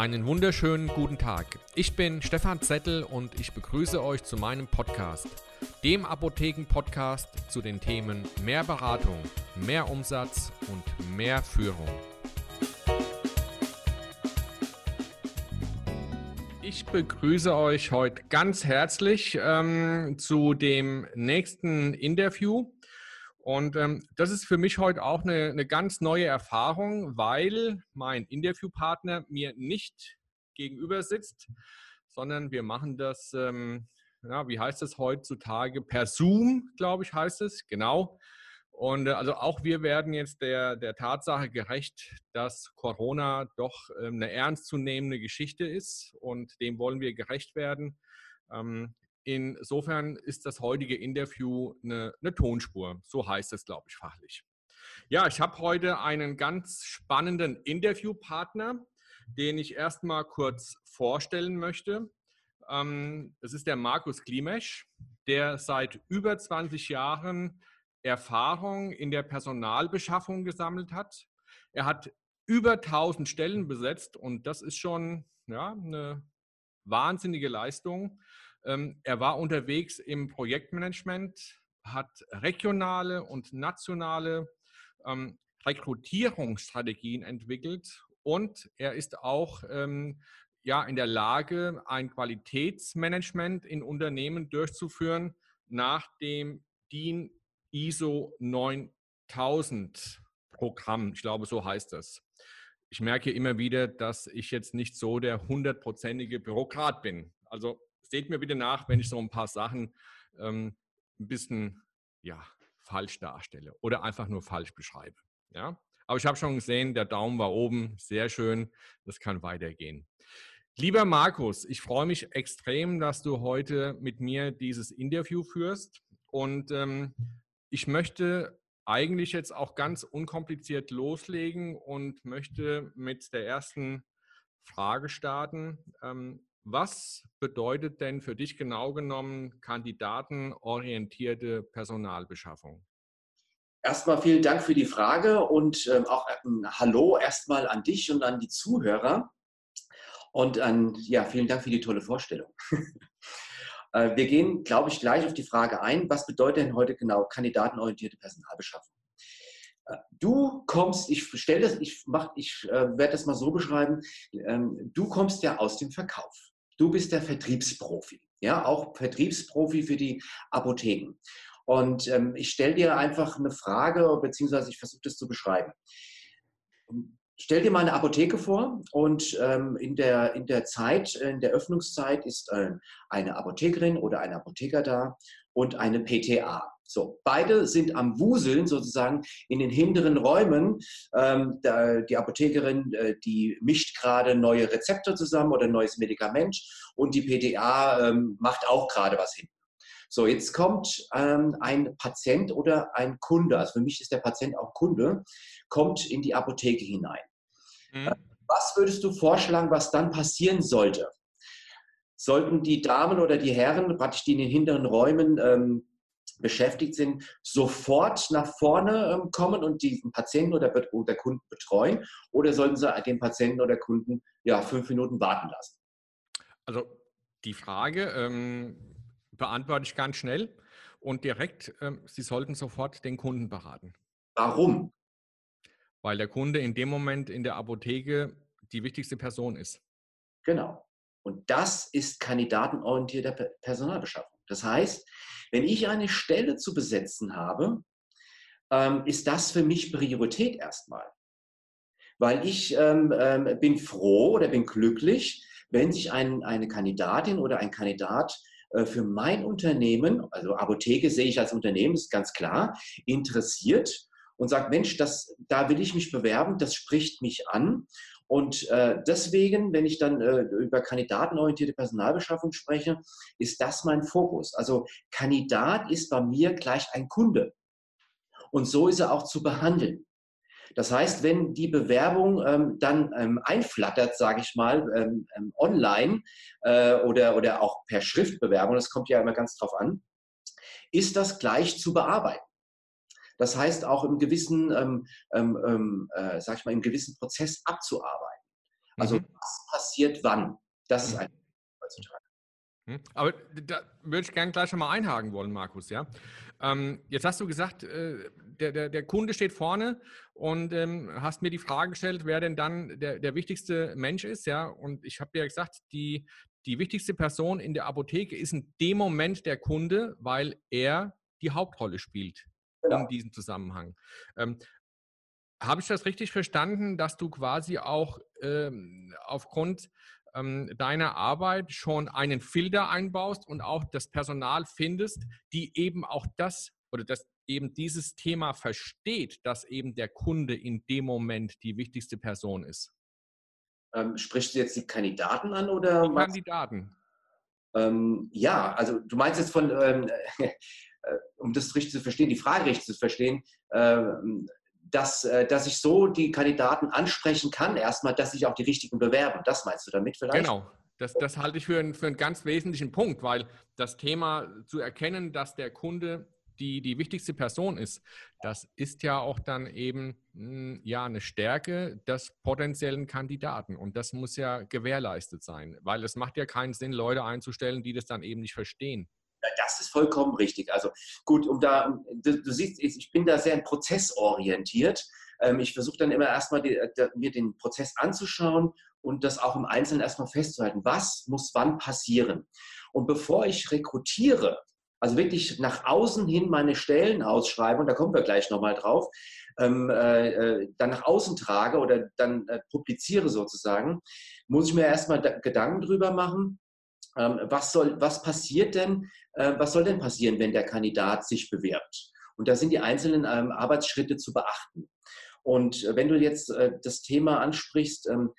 Einen wunderschönen guten Tag. Ich bin Stefan Zettel und ich begrüße euch zu meinem Podcast, dem Apotheken-Podcast zu den Themen mehr Beratung, mehr Umsatz und mehr Führung. Ich begrüße euch heute ganz herzlich ähm, zu dem nächsten Interview. Und ähm, das ist für mich heute auch eine, eine, ganz neue Erfahrung, weil mein Interviewpartner mir nicht gegenüber sitzt, sondern wir machen das, ähm, ja, wie heißt das heutzutage, per Zoom, glaube ich, heißt es, genau. Und äh, also auch wir werden jetzt der, der Tatsache gerecht, dass Corona doch ähm, eine ernstzunehmende Geschichte ist und dem wollen wir gerecht werden. Ähm, Insofern ist das heutige Interview eine, eine Tonspur. So heißt es, glaube ich, fachlich. Ja, ich habe heute einen ganz spannenden Interviewpartner, den ich erstmal kurz vorstellen möchte. Ähm, es ist der Markus Klimesch, der seit über 20 Jahren Erfahrung in der Personalbeschaffung gesammelt hat. Er hat über 1000 Stellen besetzt und das ist schon ja, eine wahnsinnige Leistung. Ähm, er war unterwegs im Projektmanagement, hat regionale und nationale ähm, Rekrutierungsstrategien entwickelt und er ist auch ähm, ja, in der Lage, ein Qualitätsmanagement in Unternehmen durchzuführen nach dem DIN ISO 9000 Programm. Ich glaube, so heißt das. Ich merke immer wieder, dass ich jetzt nicht so der hundertprozentige Bürokrat bin. Also seht mir bitte nach, wenn ich so ein paar Sachen ähm, ein bisschen ja, falsch darstelle oder einfach nur falsch beschreibe. Ja? Aber ich habe schon gesehen, der Daumen war oben, sehr schön, das kann weitergehen. Lieber Markus, ich freue mich extrem, dass du heute mit mir dieses Interview führst und ähm, ich möchte eigentlich jetzt auch ganz unkompliziert loslegen und möchte mit der ersten Frage starten. Ähm, was bedeutet denn für dich genau genommen kandidatenorientierte Personalbeschaffung? Erstmal vielen Dank für die Frage und ähm, auch ein Hallo erstmal an dich und an die Zuhörer. Und an, ja, vielen Dank für die tolle Vorstellung. Äh, wir gehen, glaube ich, gleich auf die Frage ein, was bedeutet denn heute genau kandidatenorientierte Personalbeschaffung? Du kommst, ich stelle das, ich mach, ich äh, werde das mal so beschreiben. Ähm, du kommst ja aus dem Verkauf. Du bist der Vertriebsprofi, ja, auch Vertriebsprofi für die Apotheken. Und ähm, ich stelle dir einfach eine Frage, beziehungsweise ich versuche das zu beschreiben. Stell dir mal eine Apotheke vor und ähm, in, der, in der Zeit, in der Öffnungszeit ist äh, eine Apothekerin oder ein Apotheker da und eine PTA. So, beide sind am Wuseln sozusagen in den hinteren Räumen. Ähm, da, die Apothekerin, äh, die mischt gerade neue Rezepte zusammen oder ein neues Medikament und die PTA ähm, macht auch gerade was hin. So, jetzt kommt ähm, ein Patient oder ein Kunde, also für mich ist der Patient auch Kunde, kommt in die Apotheke hinein. Mhm. Äh, was würdest du vorschlagen, was dann passieren sollte? Sollten die Damen oder die Herren, praktisch die in den hinteren Räumen ähm, beschäftigt sind, sofort nach vorne ähm, kommen und diesen Patienten oder, oder Kunden betreuen? Oder sollten sie den Patienten oder Kunden ja, fünf Minuten warten lassen? Also die Frage ähm, beantworte ich ganz schnell und direkt, ähm, Sie sollten sofort den Kunden beraten. Warum? Weil der Kunde in dem Moment in der Apotheke die wichtigste Person ist. Genau. Und das ist kandidatenorientierte Personalbeschaffung. Das heißt, wenn ich eine Stelle zu besetzen habe, ähm, ist das für mich Priorität erstmal. Weil ich ähm, ähm, bin froh oder bin glücklich, wenn sich ein, eine Kandidatin oder ein Kandidat äh, für mein Unternehmen, also Apotheke sehe ich als Unternehmen, ist ganz klar, interessiert und sagt, Mensch, das, da will ich mich bewerben, das spricht mich an. Und äh, deswegen, wenn ich dann äh, über kandidatenorientierte Personalbeschaffung spreche, ist das mein Fokus. Also Kandidat ist bei mir gleich ein Kunde. Und so ist er auch zu behandeln. Das heißt, wenn die Bewerbung ähm, dann ähm, einflattert, sage ich mal, ähm, ähm, online äh, oder, oder auch per Schriftbewerbung, das kommt ja immer ganz drauf an, ist das gleich zu bearbeiten. Das heißt auch im gewissen, ähm, ähm, ähm, äh, sag ich mal, im gewissen Prozess abzuarbeiten. Also mhm. was passiert wann. Das ist ein heutzutage. Hm? Aber da würde ich gerne gleich schon mal einhaken wollen, Markus. Ja? Ähm, jetzt hast du gesagt, äh, der, der, der, Kunde steht vorne und ähm, hast mir die Frage gestellt, wer denn dann der, der wichtigste Mensch ist. Ja? Und ich habe dir gesagt, die, die wichtigste Person in der Apotheke ist in dem Moment der Kunde, weil er die Hauptrolle spielt genau. in diesem Zusammenhang. Ähm, habe ich das richtig verstanden, dass du quasi auch ähm, aufgrund ähm, deiner Arbeit schon einen Filter einbaust und auch das Personal findest, die eben auch das oder das eben dieses Thema versteht, dass eben der Kunde in dem Moment die wichtigste Person ist? Ähm, sprichst du jetzt die Kandidaten an oder? Die Kandidaten. Ähm, ja, also du meinst jetzt von, ähm, äh, um das richtig zu verstehen, die Frage richtig zu verstehen, ähm, dass, äh, dass ich so die Kandidaten ansprechen kann, erstmal, dass sich auch die richtigen bewerben. Das meinst du damit vielleicht? Genau. Das, das halte ich für einen, für einen ganz wesentlichen Punkt, weil das Thema zu erkennen, dass der Kunde die, die wichtigste Person ist, das ist ja auch dann eben hm, ja eine Stärke des potenziellen Kandidaten. Und das muss ja gewährleistet sein, weil es macht ja keinen Sinn, Leute einzustellen, die das dann eben nicht verstehen. Das ist vollkommen richtig. Also gut, um da, du, du siehst, ich bin da sehr prozessorientiert. Ähm, ich versuche dann immer erstmal die, mir den Prozess anzuschauen und das auch im Einzelnen erstmal festzuhalten. Was muss wann passieren? Und bevor ich rekrutiere, also wirklich nach außen hin meine Stellen ausschreibe, und da kommen wir gleich nochmal drauf, ähm, äh, äh, dann nach außen trage oder dann äh, publiziere sozusagen, muss ich mir erstmal Gedanken drüber machen, was, soll, was passiert denn, äh, was soll denn passieren, wenn der Kandidat sich bewirbt? Und da sind die einzelnen ähm, Arbeitsschritte zu beachten. Und äh, wenn du jetzt äh, das Thema ansprichst, ähm,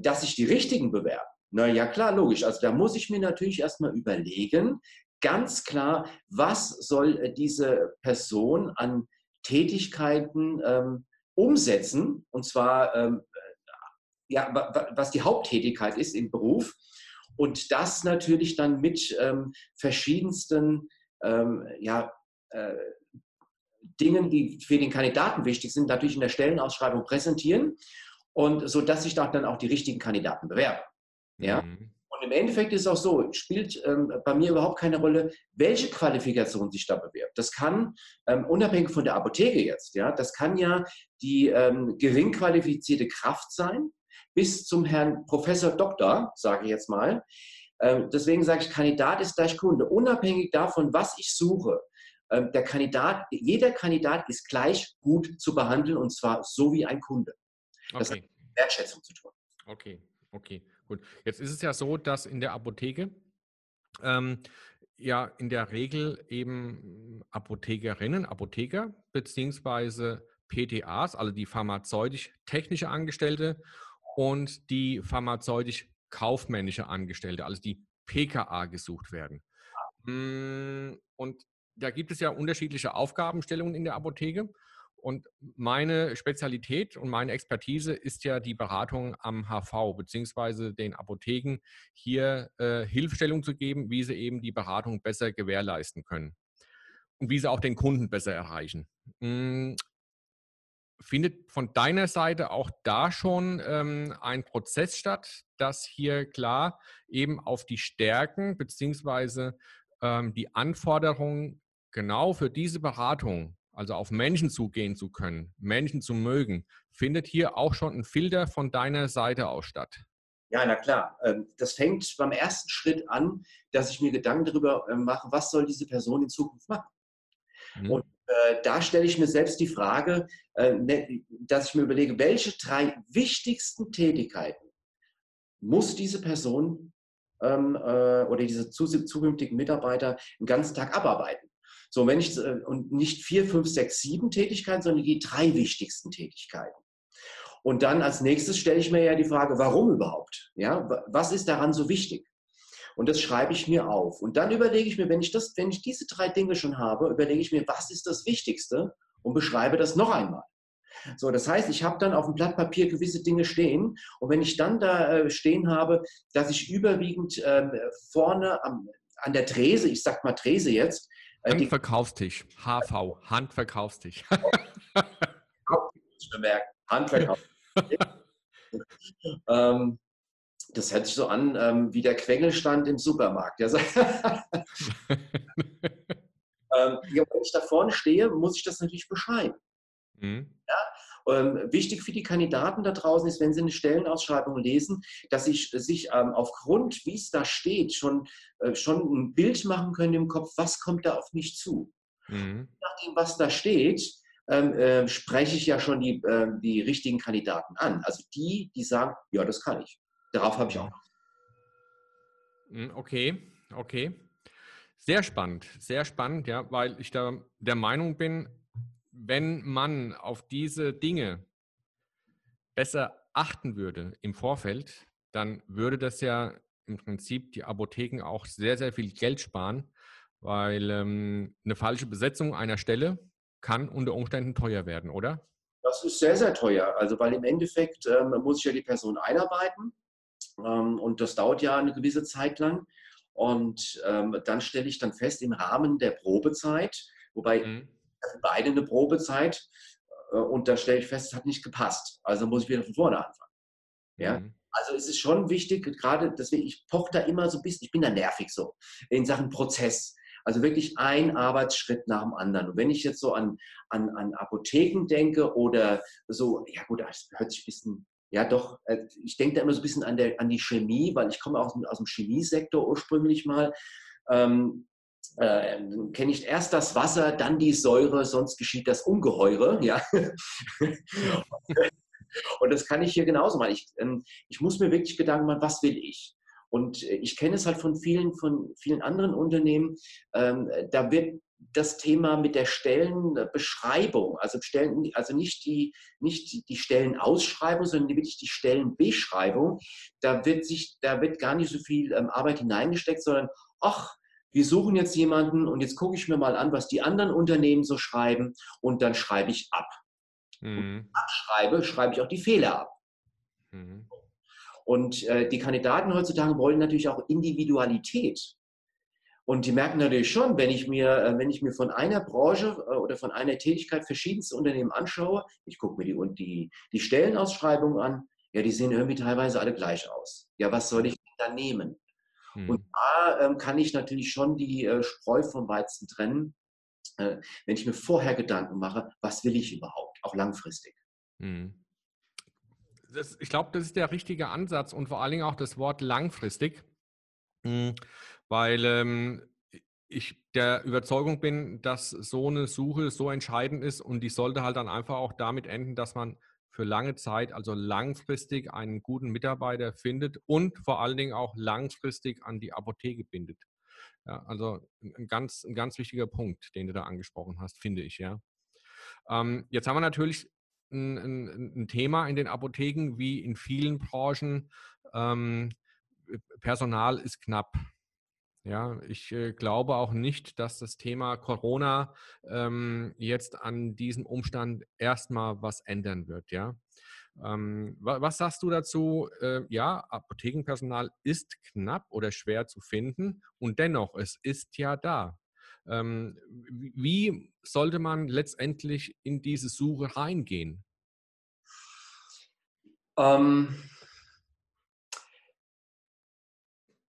dass sich die Richtigen bewerben, na ja, klar, logisch. Also da muss ich mir natürlich erstmal überlegen, ganz klar, was soll diese Person an Tätigkeiten ähm, umsetzen, und zwar ähm, ja, was die Haupttätigkeit ist im Beruf und das natürlich dann mit ähm, verschiedensten ähm, ja, äh, Dingen, die für den Kandidaten wichtig sind, natürlich in der Stellenausschreibung präsentieren und so dass sich dann auch die richtigen Kandidaten bewerben. Ja? Mhm. Und im Endeffekt ist es auch so, spielt ähm, bei mir überhaupt keine Rolle, welche Qualifikation sich da bewirbt. Das kann, ähm, unabhängig von der Apotheke jetzt, ja, das kann ja die ähm, gering qualifizierte Kraft sein, bis zum Herrn Professor Doktor, sage ich jetzt mal. Ähm, deswegen sage ich, Kandidat ist gleich Kunde. Unabhängig davon, was ich suche, ähm, der Kandidat, jeder Kandidat ist gleich gut zu behandeln und zwar so wie ein Kunde. Das okay. hat mit Wertschätzung zu tun. Okay, okay, gut. Jetzt ist es ja so, dass in der Apotheke ähm, ja in der Regel eben Apothekerinnen, Apotheker beziehungsweise PTAs, also die pharmazeutisch-technische Angestellte und die pharmazeutisch-kaufmännische Angestellte, also die PKA gesucht werden. Hm, und da gibt es ja unterschiedliche Aufgabenstellungen in der Apotheke. Und meine Spezialität und meine Expertise ist ja die Beratung am HV, beziehungsweise den Apotheken hier äh, Hilfestellung zu geben, wie sie eben die Beratung besser gewährleisten können und wie sie auch den Kunden besser erreichen. Findet von deiner Seite auch da schon ähm, ein Prozess statt, dass hier klar eben auf die Stärken beziehungsweise ähm, die Anforderungen genau für diese Beratung, also auf Menschen zugehen zu können, Menschen zu mögen, findet hier auch schon ein Filter von deiner Seite aus statt? Ja, na klar. Ähm, das fängt beim ersten Schritt an, dass ich mir Gedanken darüber ähm, mache, was soll diese Person in Zukunft machen. Mhm. Und da stelle ich mir selbst die Frage, äh, ne, dass ich mir überlege, welche drei wichtigsten Tätigkeiten muss diese Person ähm, äh, oder diese zukünftigen Mitarbeiter den ganzen Tag abarbeiten. So, wenn ich, und nicht vier, fünf, sechs, sieben Tätigkeiten, sondern die drei wichtigsten Tätigkeiten. Und dann als nächstes stelle ich mir ja die Frage, warum überhaupt? Ja, was ist daran so wichtig? Und das schreibe ich mir auf. Und dann überlege ich mir, wenn ich, das, wenn ich diese drei Dinge schon habe, überlege ich mir, was ist das Wichtigste und beschreibe das noch einmal. So, das heißt, ich habe dann auf dem Blatt Papier gewisse Dinge stehen. Und wenn ich dann da äh, stehen habe, dass ich überwiegend äh, vorne am, an der Trese, ich sag mal Trese jetzt. Äh, Handverkaufstisch, HV, Handverkaufstisch. Handverkaufstisch. ähm, das hört sich so an ähm, wie der Quengelstand im Supermarkt. Ja, ähm, ja, wenn ich da vorne stehe, muss ich das natürlich beschreiben. Mhm. Ja? Ähm, wichtig für die Kandidaten da draußen ist, wenn sie eine Stellenausschreibung lesen, dass sie sich ähm, aufgrund, wie es da steht, schon, äh, schon ein Bild machen können im Kopf, was kommt da auf mich zu. Mhm. Nachdem, was da steht, ähm, äh, spreche ich ja schon die, äh, die richtigen Kandidaten an. Also die, die sagen, ja, das kann ich. Darauf habe ich auch. Hm, okay, okay. Sehr spannend, sehr spannend, ja, weil ich da der Meinung bin, wenn man auf diese Dinge besser achten würde im Vorfeld, dann würde das ja im Prinzip die Apotheken auch sehr, sehr viel Geld sparen, weil ähm, eine falsche Besetzung einer Stelle kann unter Umständen teuer werden, oder? Das ist sehr, sehr teuer. Also, weil im Endeffekt ähm, muss ich ja die Person einarbeiten und das dauert ja eine gewisse Zeit lang. Und ähm, dann stelle ich dann fest, im Rahmen der Probezeit, wobei mhm. beide eine Probezeit, äh, und dann stelle ich fest, es hat nicht gepasst. Also muss ich wieder von vorne anfangen. Ja? Mhm. Also es ist schon wichtig, gerade deswegen, ich poche da immer so ein bisschen, ich bin da nervig so, in Sachen Prozess. Also wirklich ein Arbeitsschritt nach dem anderen. Und wenn ich jetzt so an, an, an Apotheken denke oder so, ja gut, das hört sich ein bisschen ja doch, äh, ich denke da immer so ein bisschen an, der, an die Chemie, weil ich komme aus, aus dem Chemiesektor ursprünglich mal. Ähm, äh, kenne ich erst das Wasser, dann die Säure, sonst geschieht das Ungeheure. Ja? Und das kann ich hier genauso machen. Ich, ähm, ich muss mir wirklich Gedanken machen, was will ich? Und äh, ich kenne es halt von vielen, von vielen anderen Unternehmen. Ähm, da wird das Thema mit der Stellenbeschreibung, also, Stellen, also nicht, die, nicht die Stellenausschreibung, sondern wirklich die Stellenbeschreibung, da wird, sich, da wird gar nicht so viel ähm, Arbeit hineingesteckt, sondern ach, wir suchen jetzt jemanden und jetzt gucke ich mir mal an, was die anderen Unternehmen so schreiben und dann schreibe ich ab. Mhm. abschreibe, schreibe ich auch die Fehler ab. Mhm. Und äh, die Kandidaten heutzutage wollen natürlich auch Individualität. Und die merken natürlich schon, wenn ich mir, äh, wenn ich mir von einer Branche äh, oder von einer Tätigkeit verschiedenste Unternehmen anschaue, ich gucke mir die, die, die Stellenausschreibungen an, ja, die sehen irgendwie teilweise alle gleich aus. Ja, was soll ich denn da nehmen? Hm. Und da ähm, kann ich natürlich schon die äh, Spreu vom Weizen trennen, äh, wenn ich mir vorher Gedanken mache, was will ich überhaupt, auch langfristig. Hm. Das, ich glaube, das ist der richtige Ansatz und vor allen Dingen auch das Wort langfristig. Hm weil ähm, ich der Überzeugung bin, dass so eine Suche so entscheidend ist und die sollte halt dann einfach auch damit enden, dass man für lange Zeit, also langfristig einen guten Mitarbeiter findet und vor allen Dingen auch langfristig an die Apotheke bindet. Ja, also ein ganz, ein ganz wichtiger Punkt, den du da angesprochen hast, finde ich, ja. Ähm, jetzt haben wir natürlich ein, ein, ein, Thema in den Apotheken, wie in vielen Branchen. Ähm, Personal ist knapp. Ja, ich äh, glaube auch nicht, dass das Thema Corona ähm, jetzt an diesem Umstand erstmal was ändern wird. Ja, ähm, was, was, sagst du dazu? Äh, ja, Apothekenpersonal ist knapp oder schwer zu finden und dennoch, es ist ja da. Ähm, wie sollte man letztendlich in diese Suche reingehen? Ähm,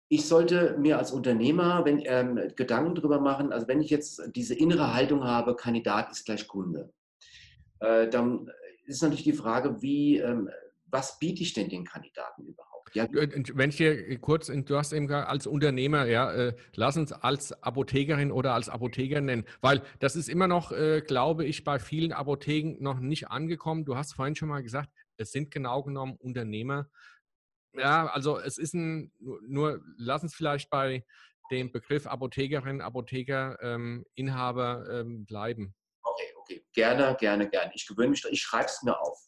ich sollte mir als Unternehmer wenn, ähm, Gedanken darüber machen, also wenn ich jetzt diese innere Haltung habe, Kandidat ist gleich Kunde, äh, dann ist natürlich die Frage, wie, ähm, was biete ich denn den Kandidaten überhaupt? Ja. Wenn ich dir kurz, du hast eben als Unternehmer, ja, äh, lass uns als Apothekerin oder als Apotheker nennen, weil das ist immer noch, äh, glaube ich, bei vielen Apotheken noch nicht angekommen. Du hast vorhin schon mal gesagt, es sind genau genommen Unternehmer, ja, also es ist ein, nur, lass uns vielleicht bei dem Begriff Apothekerin, Apotheker, ähm, Inhaber ähm, bleiben. Okay, okay. Gerne, gerne, gerne. Ich gewöhne mich, ich schreibe es mir auf.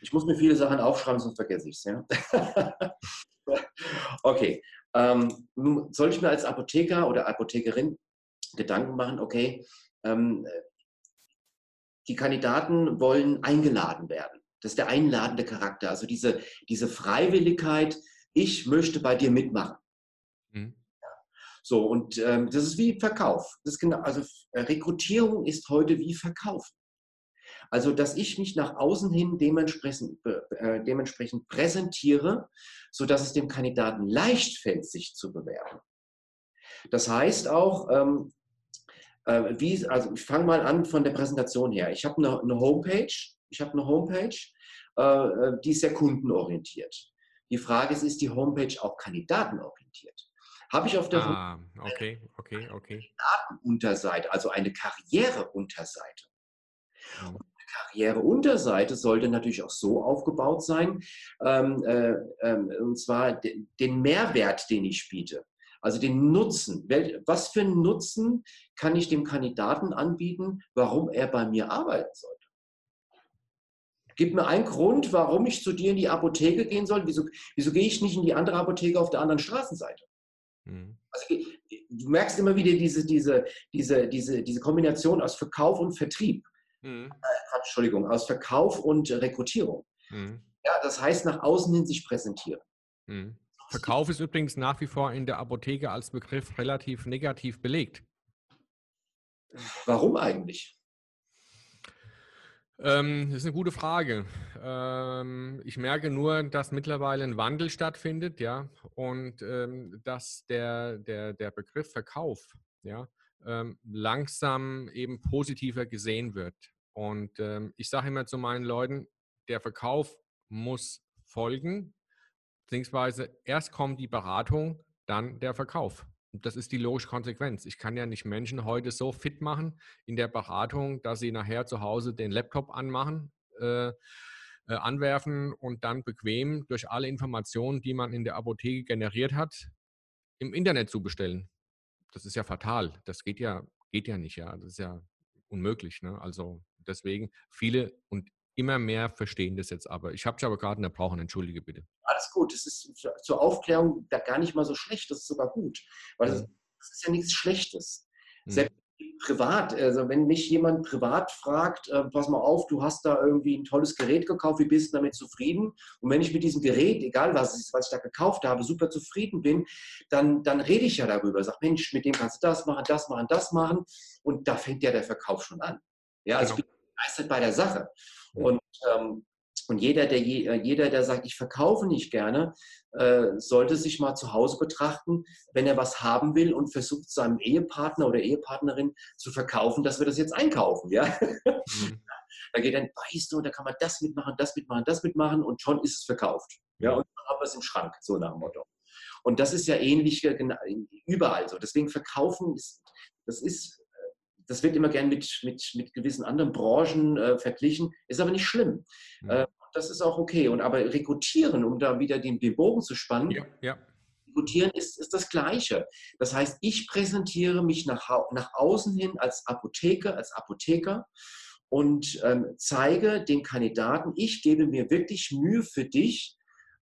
Ich muss mir viele Sachen aufschreiben, sonst vergesse ich es. Ja? okay. Ähm, soll ich mir als Apotheker oder Apothekerin Gedanken machen, okay, ähm, die Kandidaten wollen eingeladen werden. Das ist der einladende Charakter, also diese, diese Freiwilligkeit, ich möchte bei dir mitmachen. Mhm. So, und ähm, das ist wie Verkauf. Das genau, also äh, Rekrutierung ist heute wie Verkauf. Also, dass ich mich nach außen hin dementsprechend, äh, dementsprechend präsentiere, sodass es dem Kandidaten leicht fällt, sich zu bewerben. Das heißt auch, ähm, äh, wie, also ich fange mal an von der Präsentation her. Ich habe eine, eine, Homepage, ich habe eine Homepage, äh, äh, die ist sehr kundenorientiert. Die Frage ist, ist die Homepage auch kandidatenorientiert? Habe ich auf der ah, okay, okay, okay. Datenunterseite, also eine Karriereunterseite. Mhm. Und die Karriereunterseite sollte natürlich auch so aufgebaut sein, ähm, äh, äh, und zwar den Mehrwert, den ich biete. Also den Nutzen. Was für einen Nutzen kann ich dem Kandidaten anbieten, warum er bei mir arbeiten sollte? Gib mir einen Grund, warum ich zu dir in die Apotheke gehen soll. Wieso, wieso gehe ich nicht in die andere Apotheke auf der anderen Straßenseite? Mhm. Also, du merkst immer wieder diese, diese, diese, diese, diese Kombination aus Verkauf und Vertrieb. Mhm. Äh, Entschuldigung, aus Verkauf und Rekrutierung. Mhm. Ja, das heißt, nach außen hin sich präsentieren. Mhm. Verkauf ist übrigens nach wie vor in der Apotheke als Begriff relativ negativ belegt. Warum eigentlich? Ähm, das ist eine gute Frage. Ähm, ich merke nur, dass mittlerweile ein Wandel stattfindet, ja, und ähm, dass der, der, der Begriff Verkauf, ja, ähm, langsam eben positiver gesehen wird. Und ähm, ich sage immer zu meinen Leuten, der Verkauf muss folgen, beziehungsweise erst kommt die Beratung, dann der Verkauf. Das ist die logische Konsequenz. Ich kann ja nicht Menschen heute so fit machen in der Beratung, dass sie nachher zu Hause den Laptop anmachen, äh, äh, anwerfen und dann bequem durch alle Informationen, die man in der Apotheke generiert hat, im Internet zu bestellen. Das ist ja fatal. Das geht ja, geht ja nicht, ja. Das ist ja unmöglich. Ne? Also deswegen viele und immer mehr verstehen das jetzt aber. Ich habe dich aber gerade unterbrochen, entschuldige bitte. Alles gut, das ist zur Aufklärung gar nicht mal so schlecht, das ist sogar gut, weil das, das ist ja nichts Schlechtes. Mhm. Selbst privat, also wenn mich jemand privat fragt, äh, pass mal auf, du hast da irgendwie ein tolles Gerät gekauft, wie bist du damit zufrieden? Und wenn ich mit diesem Gerät, egal was es ist, was ich da gekauft habe, super zufrieden bin, dann, dann rede ich ja darüber, sag, Mensch, mit dem kannst du das machen, das machen, das machen. Und da fängt ja der Verkauf schon an. Ja, also genau. ich bin begeistert bei der Sache. Und, ähm, und jeder, der, äh, jeder, der sagt, ich verkaufe nicht gerne, äh, sollte sich mal zu Hause betrachten, wenn er was haben will und versucht, seinem Ehepartner oder Ehepartnerin zu verkaufen, dass wir das jetzt einkaufen. Ja? Mhm. Da geht dann, weißt du, da kann man das mitmachen, das mitmachen, das mitmachen und schon ist es verkauft. Ja, und dann haben wir es im Schrank, so nach dem Motto. Und das ist ja ähnlich überall so. Deswegen verkaufen, ist, das ist das wird immer gern mit, mit, mit gewissen anderen Branchen äh, verglichen, ist aber nicht schlimm. Mhm. Äh, das ist auch okay. Und aber rekrutieren, um da wieder den, den Bogen zu spannen, ja, ja. rekrutieren ist, ist das Gleiche. Das heißt, ich präsentiere mich nach, nach außen hin als Apotheker, als Apotheker und ähm, zeige den Kandidaten, ich gebe mir wirklich Mühe für dich,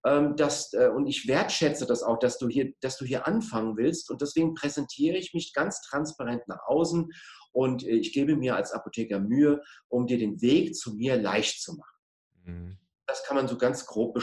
ähm, dass, äh, und ich wertschätze das auch, dass du, hier, dass du hier anfangen willst. Und deswegen präsentiere ich mich ganz transparent nach außen und äh, ich gebe mir als Apotheker Mühe, um dir den Weg zu mir leicht zu machen. Mhm. Das kann man so ganz grob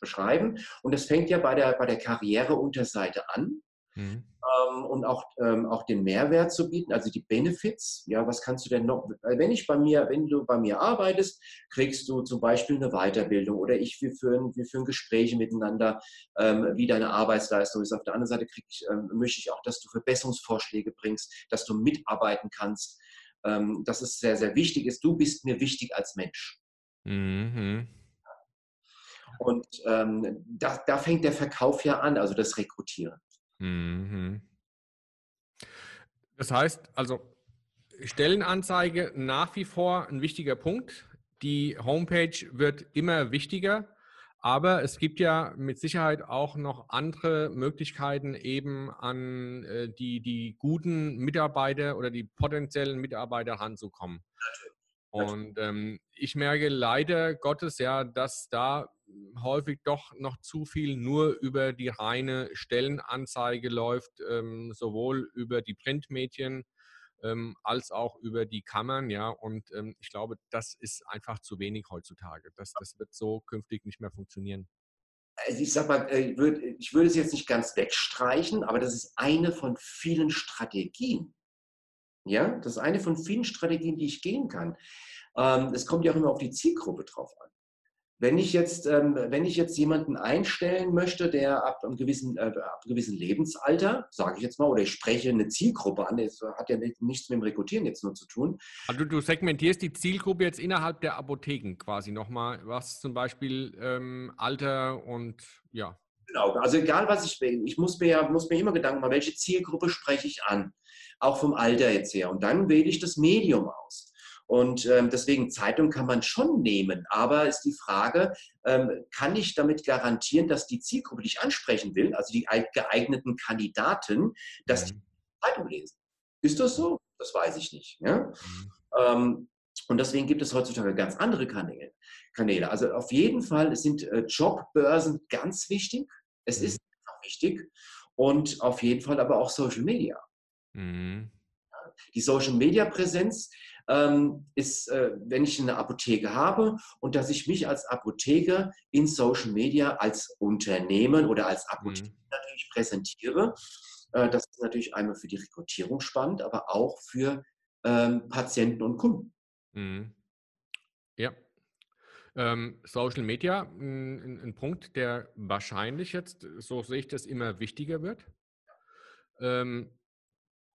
beschreiben. Und das fängt ja bei der, bei der Karriereunterseite an. Mhm. Ähm, und auch, ähm, auch den Mehrwert zu bieten, also die Benefits. Ja, was kannst du denn noch? Wenn ich bei mir, wenn du bei mir arbeitest, kriegst du zum Beispiel eine Weiterbildung oder ich, wir führen, wir führen Gespräche miteinander, ähm, wie deine Arbeitsleistung ist. Auf der anderen Seite krieg ich, ähm, möchte ich auch, dass du Verbesserungsvorschläge bringst, dass du mitarbeiten kannst. Ähm, dass es sehr, sehr wichtig ist. Du bist mir wichtig als Mensch. Mhm. Und ähm, da, da fängt der Verkauf ja an, also das Rekrutieren. Mhm. Das heißt, also Stellenanzeige nach wie vor ein wichtiger Punkt. Die Homepage wird immer wichtiger, aber es gibt ja mit Sicherheit auch noch andere Möglichkeiten, eben an äh, die, die guten Mitarbeiter oder die potenziellen Mitarbeiter ranzukommen. Und ähm, ich merke leider Gottes ja, dass da häufig doch noch zu viel nur über die reine Stellenanzeige läuft, ähm, sowohl über die Printmedien ähm, als auch über die Kammern, ja. Und ähm, ich glaube, das ist einfach zu wenig heutzutage. Das, das wird so künftig nicht mehr funktionieren. Also ich sag mal, äh, ich würde, ich würde es jetzt nicht ganz wegstreichen, aber das ist eine von vielen Strategien. Ja, das ist eine von vielen Strategien, die ich gehen kann. Ähm, es kommt ja auch immer auf die Zielgruppe drauf an. Wenn ich jetzt, ähm, wenn ich jetzt jemanden einstellen möchte, der ab einem gewissen, äh, ab einem gewissen Lebensalter, sage ich jetzt mal, oder ich spreche eine Zielgruppe an, das hat ja nichts mit dem Rekrutieren jetzt nur zu tun. Also du segmentierst die Zielgruppe jetzt innerhalb der Apotheken quasi nochmal, was zum Beispiel ähm, Alter und ja. Genau, also egal was ich will, ich muss mir ja muss mir immer Gedanken machen, welche Zielgruppe spreche ich an, auch vom Alter jetzt her. Und dann wähle ich das Medium aus. Und ähm, deswegen Zeitung kann man schon nehmen, aber ist die Frage, ähm, kann ich damit garantieren, dass die Zielgruppe, die ich ansprechen will, also die geeigneten Kandidaten, dass die mhm. Zeitung lesen? Ist das so? Das weiß ich nicht. Ja? Mhm. Ähm, und deswegen gibt es heutzutage ganz andere Kanäle. Kanäle. Also auf jeden Fall sind äh, Jobbörsen ganz wichtig. Es mhm. ist wichtig. Und auf jeden Fall aber auch Social Media. Mhm. Die Social Media Präsenz ähm, ist, äh, wenn ich eine Apotheke habe und dass ich mich als Apotheker in Social Media als Unternehmen oder als Apotheker mhm. natürlich präsentiere. Äh, das ist natürlich einmal für die Rekrutierung spannend, aber auch für ähm, Patienten und Kunden. Mhm. Ja. Ähm, Social Media, ein, ein, Punkt, der wahrscheinlich jetzt, so sehe ich das, immer wichtiger wird. Ähm,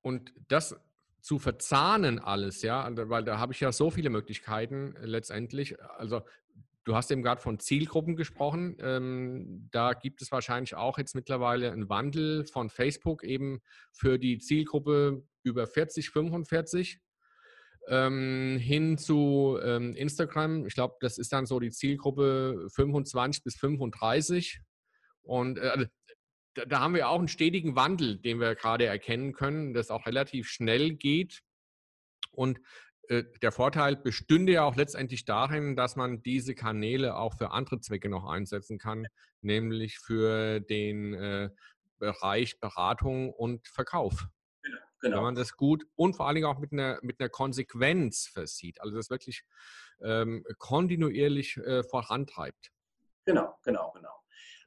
und das zu verzahnen alles, ja, weil da habe ich ja so viele Möglichkeiten äh, letztendlich. Also du hast eben gerade von Zielgruppen gesprochen. Ähm, da gibt es wahrscheinlich auch jetzt mittlerweile einen Wandel von Facebook eben für die Zielgruppe über 40, 45 ähm, hin zu ähm, Instagram. Ich glaube, das ist dann so die Zielgruppe 25 bis 35. Und äh, also da, da, haben wir auch einen stetigen Wandel, den wir gerade erkennen können, das auch relativ schnell geht. Und äh, der Vorteil bestünde ja auch letztendlich darin, dass man diese Kanäle auch für andere Zwecke noch einsetzen kann, nämlich für den äh, Bereich Beratung und Verkauf. Genau, genau. Wenn man das gut und vor allen Dingen auch mit einer, mit einer Konsequenz versieht, also das wirklich ähm, kontinuierlich äh, vorantreibt. Genau, genau, genau.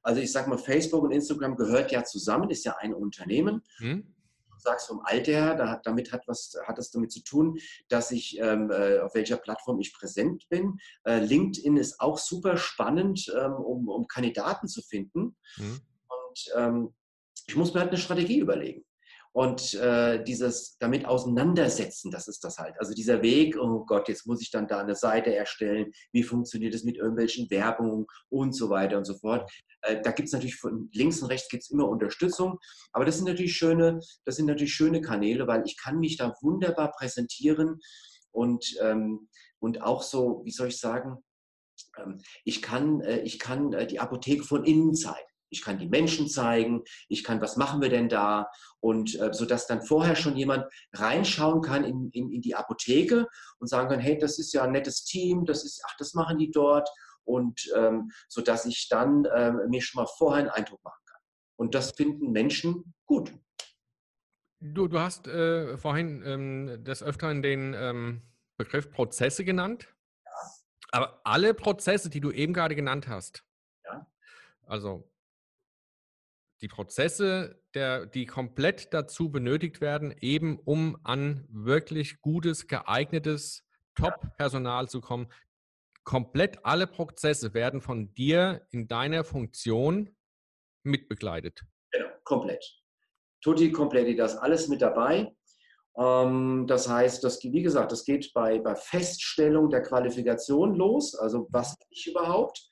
Also ich sage mal, Facebook und Instagram gehört ja zusammen, ist ja ein Unternehmen. Hm? Du sagst vom Alter her, da, damit hat was hat es damit zu tun, dass ich ähm, äh, auf welcher Plattform ich präsent bin. Äh, LinkedIn ist auch super spannend, ähm, um, um, Kandidaten zu finden. Hm? Und ähm, ich muss mir halt eine Strategie überlegen und äh, dieses damit auseinandersetzen, das ist das halt. Also dieser Weg, oh Gott, jetzt muss ich dann da eine Seite erstellen, wie funktioniert es mit irgendwelchen Werbungen und so weiter und so fort. Äh, da gibt es natürlich von links und rechts gibt's immer Unterstützung, aber das sind natürlich schöne, das sind natürlich schöne Kanäle, weil ich kann mich da wunderbar präsentieren und, ähm, und auch so, wie soll ich sagen, ähm, ich kann, äh, ich kann äh, die Apotheke von innen zeigen. Ich kann die Menschen zeigen, ich kann, was machen wir denn da? Und äh, sodass dann vorher schon jemand reinschauen kann in, in, in, die Apotheke und sagen kann, hey, das ist ja ein nettes Team, das ist, ach, das machen die dort. Und ähm, sodass ich dann ähm, mir schon mal vorher einen Eindruck machen kann. Und das finden Menschen gut. Du, du hast äh, vorhin ähm, des Öfteren den ähm, Begriff Prozesse genannt. Ja. Aber alle Prozesse, die du eben gerade genannt hast, ja. also die Prozesse, der, die komplett dazu benötigt werden, eben um an wirklich gutes, geeignetes Top-Personal zu kommen. Komplett alle Prozesse werden von dir in deiner Funktion mitbegleitet. Genau, komplett. Tutti komplett, das alles mit dabei. Ähm, das heißt, das, wie gesagt, das geht bei, bei Feststellung der Qualifikation los. Also was ich überhaupt?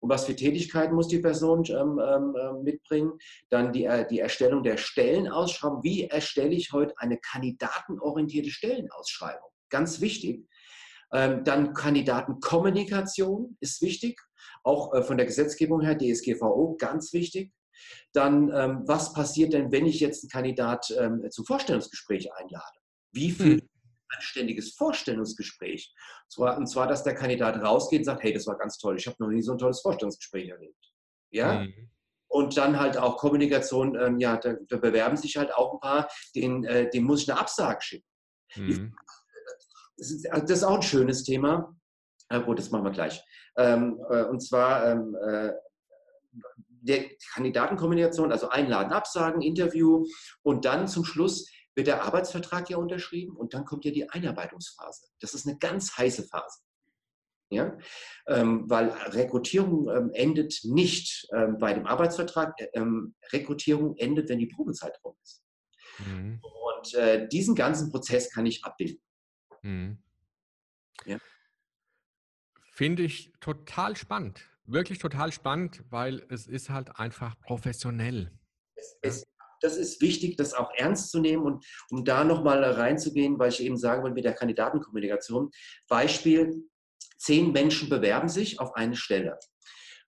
Und was für Tätigkeiten muss die Person ähm, ähm, ähm, mitbringen. Dann die, äh, die Erstellung der Stellenausschreibung. Wie erstelle ich heute eine kandidatenorientierte Stellenausschreibung? Ganz wichtig. Ähm, dann Kandidatenkommunikation ist wichtig, auch äh, von der Gesetzgebung her, DSGVO, ganz wichtig. Dann, ähm, was passiert denn, wenn ich jetzt einen Kandidat ähm, zum Vorstellungsgespräch einlade? Wie viel hm anständiges Vorstellungsgespräch. Und zwar, dass der Kandidat rausgeht und sagt, hey, das war ganz toll, ich habe noch nie so ein tolles Vorstellungsgespräch erlebt. Ja? Mhm. Und dann halt auch Kommunikation, ähm, ja, da, da, bewerben sich halt auch ein paar, den, äh, den muss ich eine Absage schicken. Mhm. Das, ist, also das, ist, auch ein schönes Thema. Äh, gut, das machen wir gleich. Ähm, äh, und zwar ähm, äh, der Kandidatenkommunikation, also Einladen, Absagen, Interview und dann zum Schluss wird der Arbeitsvertrag ja unterschrieben und dann kommt ja die Einarbeitungsphase. Das ist eine ganz heiße Phase. Ja? Ähm, weil Rekrutierung ähm, endet nicht ähm, bei dem Arbeitsvertrag. Äh, ähm, Rekrutierung endet, wenn die Probezeit rum ist. Mhm. Und äh, diesen ganzen Prozess kann ich abbilden. Mhm. Ja. Finde ich total spannend. Wirklich total spannend, weil es ist halt einfach professionell. Es, es, das ist wichtig, das auch ernst zu nehmen und um da nochmal reinzugehen, weil ich eben sagen wollte mit der Kandidatenkommunikation. Beispiel, zehn Menschen bewerben sich auf eine Stelle.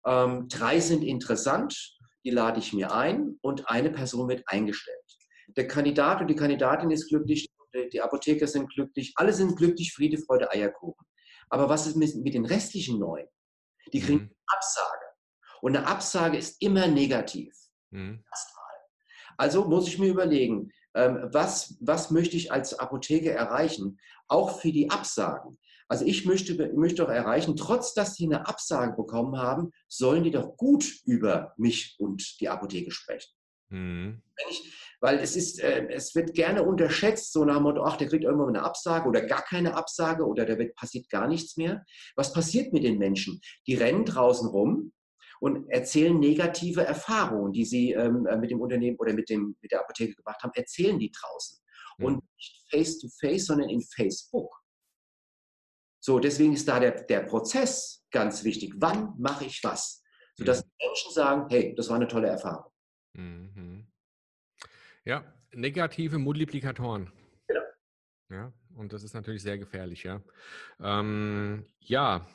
Ähm, drei sind interessant, die lade ich mir ein und eine Person wird eingestellt. Der Kandidat und die Kandidatin ist glücklich, die Apotheker sind glücklich, alle sind glücklich, Friede, Freude, Eierkuchen. Aber was ist mit, mit den restlichen neun? Die kriegen mhm. Absage. Und eine Absage ist immer negativ. Mhm. Also muss ich mir überlegen, ähm, was, was möchte ich als Apotheker erreichen? Auch für die Absagen. Also ich möchte, möchte doch erreichen, trotz dass sie eine Absage bekommen haben, sollen die doch gut über mich und die Apotheke sprechen. Mhm. Ich, weil es ist, äh, es wird gerne unterschätzt, so nach dem Motto, ach, der kriegt irgendwann eine Absage oder gar keine Absage oder da passiert gar nichts mehr. Was passiert mit den Menschen? Die rennen draußen rum und erzählen negative Erfahrungen, die sie ähm, äh, mit dem Unternehmen oder mit, dem, mit der Apotheke gemacht haben, erzählen die draußen. Mhm. Und nicht face to face, sondern in Facebook. So, deswegen ist da der, der Prozess ganz wichtig. Wann mache ich was? Sodass mhm. Menschen sagen, hey, das war eine tolle Erfahrung. Mhm. Ja, negative Multiplikatoren. Genau. Ja, und das ist natürlich sehr gefährlich, ja. Ähm, ja,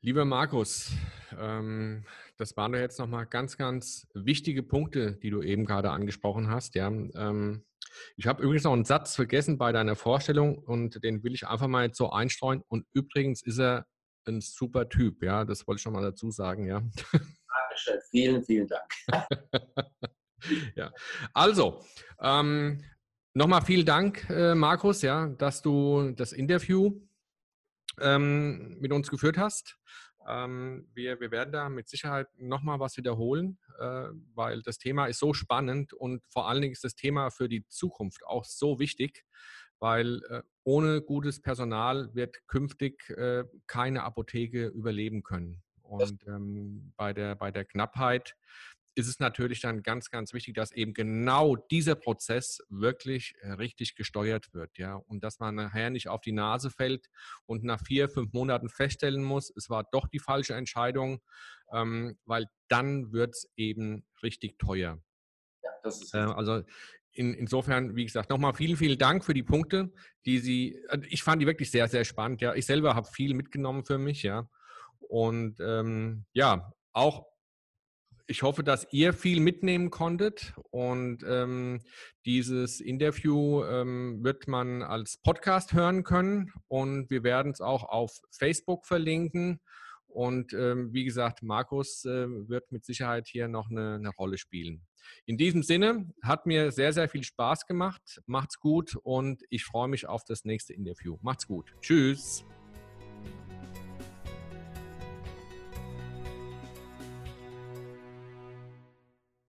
lieber Markus, ähm, das waren doch jetzt nochmal ganz, ganz wichtige Punkte, die du eben gerade angesprochen hast, ja. Ähm, ich habe übrigens noch einen Satz vergessen bei deiner Vorstellung und den will ich einfach mal jetzt so einstreuen. Und übrigens ist er ein super Typ, ja, das wollte ich schon mal dazu sagen, ja. Dankeschön, vielen, vielen Dank. ja, also, ähm, nochmal vielen Dank, äh, Markus, ja, dass du das Interview ähm, mit uns geführt hast. Ähm, wir, wir werden da mit Sicherheit nochmal was wiederholen, äh, weil das Thema ist so spannend und vor allen Dingen ist das Thema für die Zukunft auch so wichtig, weil äh, ohne gutes Personal wird künftig äh, keine Apotheke überleben können. Und ähm, bei, der, bei der Knappheit ist es natürlich dann ganz, ganz wichtig, dass eben genau dieser Prozess wirklich äh, richtig gesteuert wird, ja, und dass man nachher nicht auf die Nase fällt und nach vier, fünf Monaten feststellen muss, es war doch die falsche Entscheidung, ähm, weil dann wird es eben richtig teuer. Ja, das ist äh, also in, insofern, wie gesagt, nochmal vielen, vielen Dank für die Punkte, die Sie, äh, ich fand die wirklich sehr, sehr spannend. Ja, ich selber habe viel mitgenommen für mich, ja. Und ähm, ja, auch ich hoffe, dass ihr viel mitnehmen konntet und ähm, dieses Interview ähm, wird man als Podcast hören können und wir werden es auch auf Facebook verlinken. Und ähm, wie gesagt, Markus äh, wird mit Sicherheit hier noch eine, eine Rolle spielen. In diesem Sinne hat mir sehr, sehr viel Spaß gemacht. Macht's gut und ich freue mich auf das nächste Interview. Macht's gut. Tschüss.